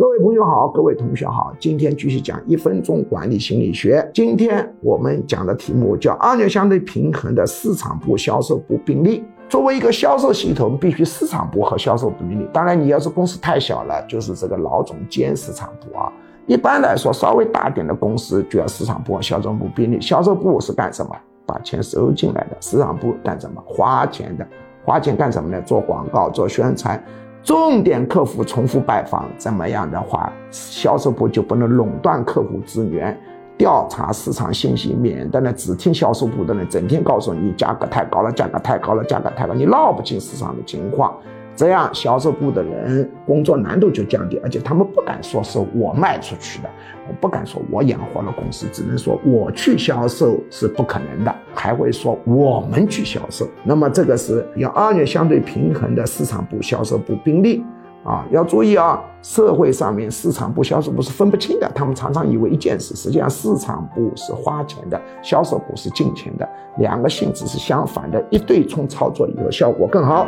各位朋友好，各位同学好，今天继续讲一分钟管理心理学。今天我们讲的题目叫二元相对平衡的市场部、销售部并立。作为一个销售系统，必须市场部和销售部并立。当然，你要是公司太小了，就是这个老总兼市场部啊。一般来说，稍微大点的公司就要市场部和销售部并立。销售部是干什么？把钱收进来的。市场部干什么？花钱的。花钱干什么呢？做广告，做宣传。重点客户重复拜访，怎么样的话，销售部就不能垄断客户资源，调查市场信息，免得呢只听销售部的人整天告诉你价格太高了，价格太高了，价格太高，你闹不清市场的情况。这样销售部的人工作难度就降低，而且他们不敢说是我卖出去的，我不敢说我养活了公司，只能说我去销售是不可能的，还会说我们去销售。那么这个是要二元相对平衡的市场部、销售部并立啊，要注意啊，社会上面市场部、销售部是分不清的，他们常常以为一件事，实际上市场部是花钱的，销售部是进钱的，两个性质是相反的，一对冲操作以后效果更好。